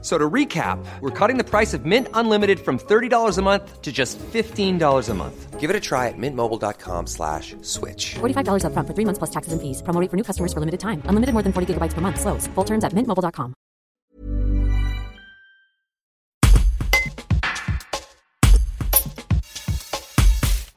So to recap, we're cutting the price of Mint Unlimited from $30 a month to just $15 a month. Give it a try at mintmobile.com slash switch. $45 upfront for three months plus taxes and fees. Promo rate for new customers for limited time. Unlimited more than 40 gigabytes per month. Slows. Full terms at mintmobile.com.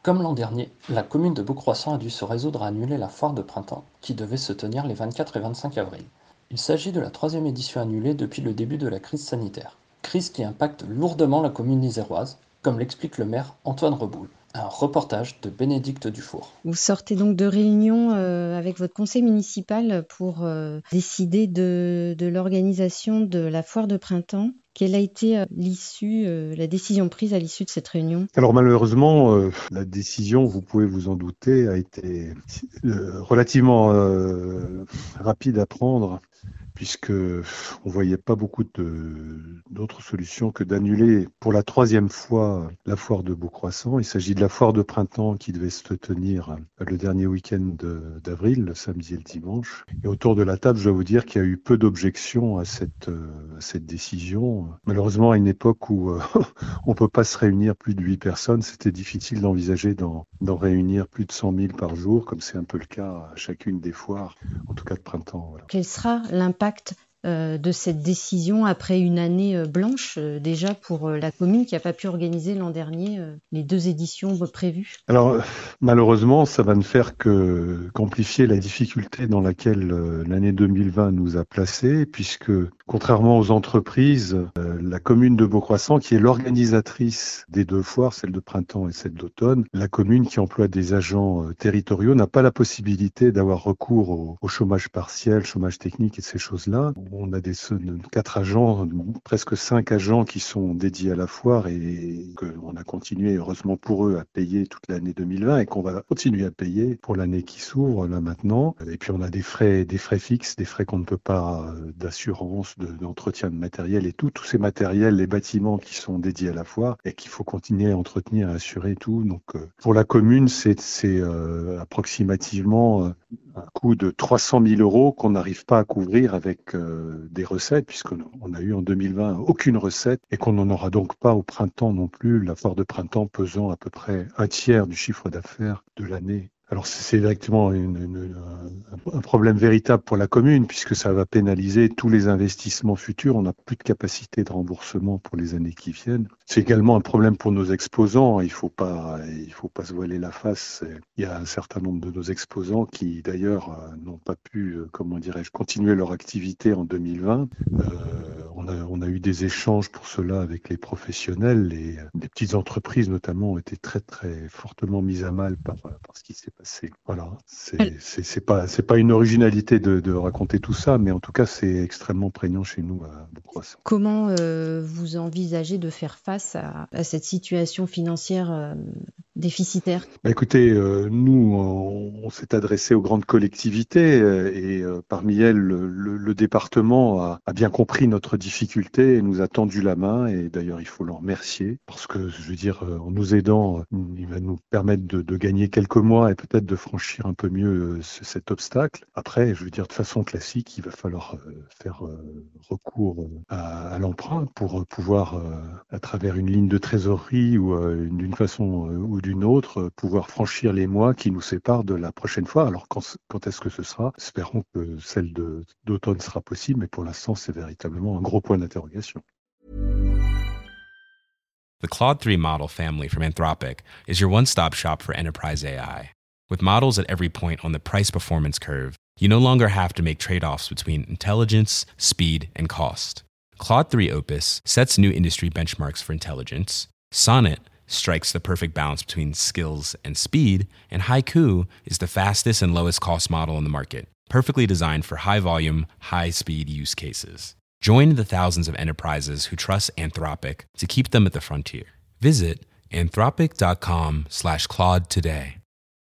Comme l'an dernier, la commune de Beaucroissant a dû se résoudre à annuler la foire de printemps, qui devait se tenir les 24 et 25 avril. Il s'agit de la troisième édition annulée depuis le début de la crise sanitaire. Crise qui impacte lourdement la commune iséroise, comme l'explique le maire Antoine Reboul. Un reportage de Bénédicte Dufour. Vous sortez donc de réunion euh, avec votre conseil municipal pour euh, décider de, de l'organisation de la foire de printemps. Quelle a été euh, l'issue, euh, la décision prise à l'issue de cette réunion? Alors malheureusement, euh, la décision, vous pouvez vous en douter, a été euh, relativement euh, rapide à prendre puisque on voyait pas beaucoup d'autres solutions que d'annuler pour la troisième fois la foire de Beaucroissant. Il s'agit de la foire de printemps qui devait se tenir le dernier week-end d'avril, le samedi et le dimanche. Et autour de la table, je dois vous dire qu'il y a eu peu d'objections à cette, euh, décision. Malheureusement, à une époque où euh, on peut pas se réunir plus de huit personnes, c'était difficile d'envisager d'en réunir plus de 100 000 par jour, comme c'est un peu le cas à chacune des foires, en tout cas de printemps. Quel sera l'impact euh, de cette décision après une année euh, blanche euh, déjà pour la commune qui n'a pas pu organiser l'an dernier les deux éditions prévues. Alors malheureusement, ça va ne faire que qu'amplifier la difficulté dans laquelle l'année 2020 nous a placés, puisque contrairement aux entreprises, euh, la commune de Beaucroissant, qui est l'organisatrice des deux foires, celle de printemps et celle d'automne, la commune qui emploie des agents euh, territoriaux n'a pas la possibilité d'avoir recours au, chômage partiel, chômage technique et ces choses-là. On a des quatre agents, presque cinq agents qui sont dédiés à la foire et qu'on a continué, heureusement pour eux, à payer toute l'année 2020 et qu'on va continuer à payer pour l'année qui s'ouvre là maintenant. Et puis on a des frais, des frais fixes, des frais qu'on ne peut pas euh, d'assurance, d'entretien de matériel et tout, tous ces matériels, les bâtiments qui sont dédiés à la foire et qu'il faut continuer à entretenir, à assurer et tout. Donc euh, pour la commune, c'est euh, approximativement euh, un coût de 300 000 euros qu'on n'arrive pas à couvrir avec des recettes, puisqu'on a eu en 2020 aucune recette et qu'on n'en aura donc pas au printemps non plus, la foire de printemps pesant à peu près un tiers du chiffre d'affaires de l'année. Alors c'est directement une- une- un, problème véritable pour la commune, puisque ça va pénaliser tous les investissements futurs. On n'a plus de capacité de remboursement pour les années qui viennent. C'est également un problème pour nos exposants. Il faut pas, il faut pas se voiler la face. Il y a un certain nombre de nos exposants qui, d'ailleurs, euh, n'ont pas pu, euh, comment dirais-je, continuer leur activité en 2020. Euh, on, a, on a eu des échanges pour cela avec les professionnels et euh, des petites entreprises, notamment, ont été très, très fortement mises à mal par, par ce qui s'est passé. Voilà. C'est pas, pas une originalité de, de raconter tout ça, mais en tout cas, c'est extrêmement prégnant chez nous à Beaucroissant. Comment euh, vous envisagez de faire face à, à cette situation financière euh, déficitaire Bah, écoutez, euh, nous, on, s'est adressé aux grandes collectivités euh, et euh, parmi elles, le, département a, bien compris notre difficulté et nous a tendu la main. Et d'ailleurs, il faut l'en remercier parce que, je veux dire, en nous aidant, il va nous permettre de, gagner quelques mois et peut-être de franchir un peu mieux ce- cet obstacle. Après, je veux dire, de façon classique, il va falloir faire recours à, l'emprunt pour pouvoir, à travers une ligne de trésorerie ou une- d'une façon ou d'une autre, euh, pouvoir franchir les mois qui nous séparent de la prochaine fois. Alors quand, quand est-ce que ce sera? Espérons que celle d'automne sera possible, mais pour l'instant, c'est véritablement un gros point d'interrogation. The Claude 3 model family from Anthropic is your one stop shop for enterprise AI. With models at every point on the price performance curve, you no longer have to make trade offs between intelligence, speed, and cost. Claude 3 Opus sets new industry benchmarks for intelligence. Sonnet strikes the perfect balance between skills and speed. And Haiku is the fastest and lowest cost model in the market, perfectly designed for high volume, high speed use cases. Join the thousands of enterprises who trust Anthropic to keep them at the frontier. Visit anthropic.com slash Claude today.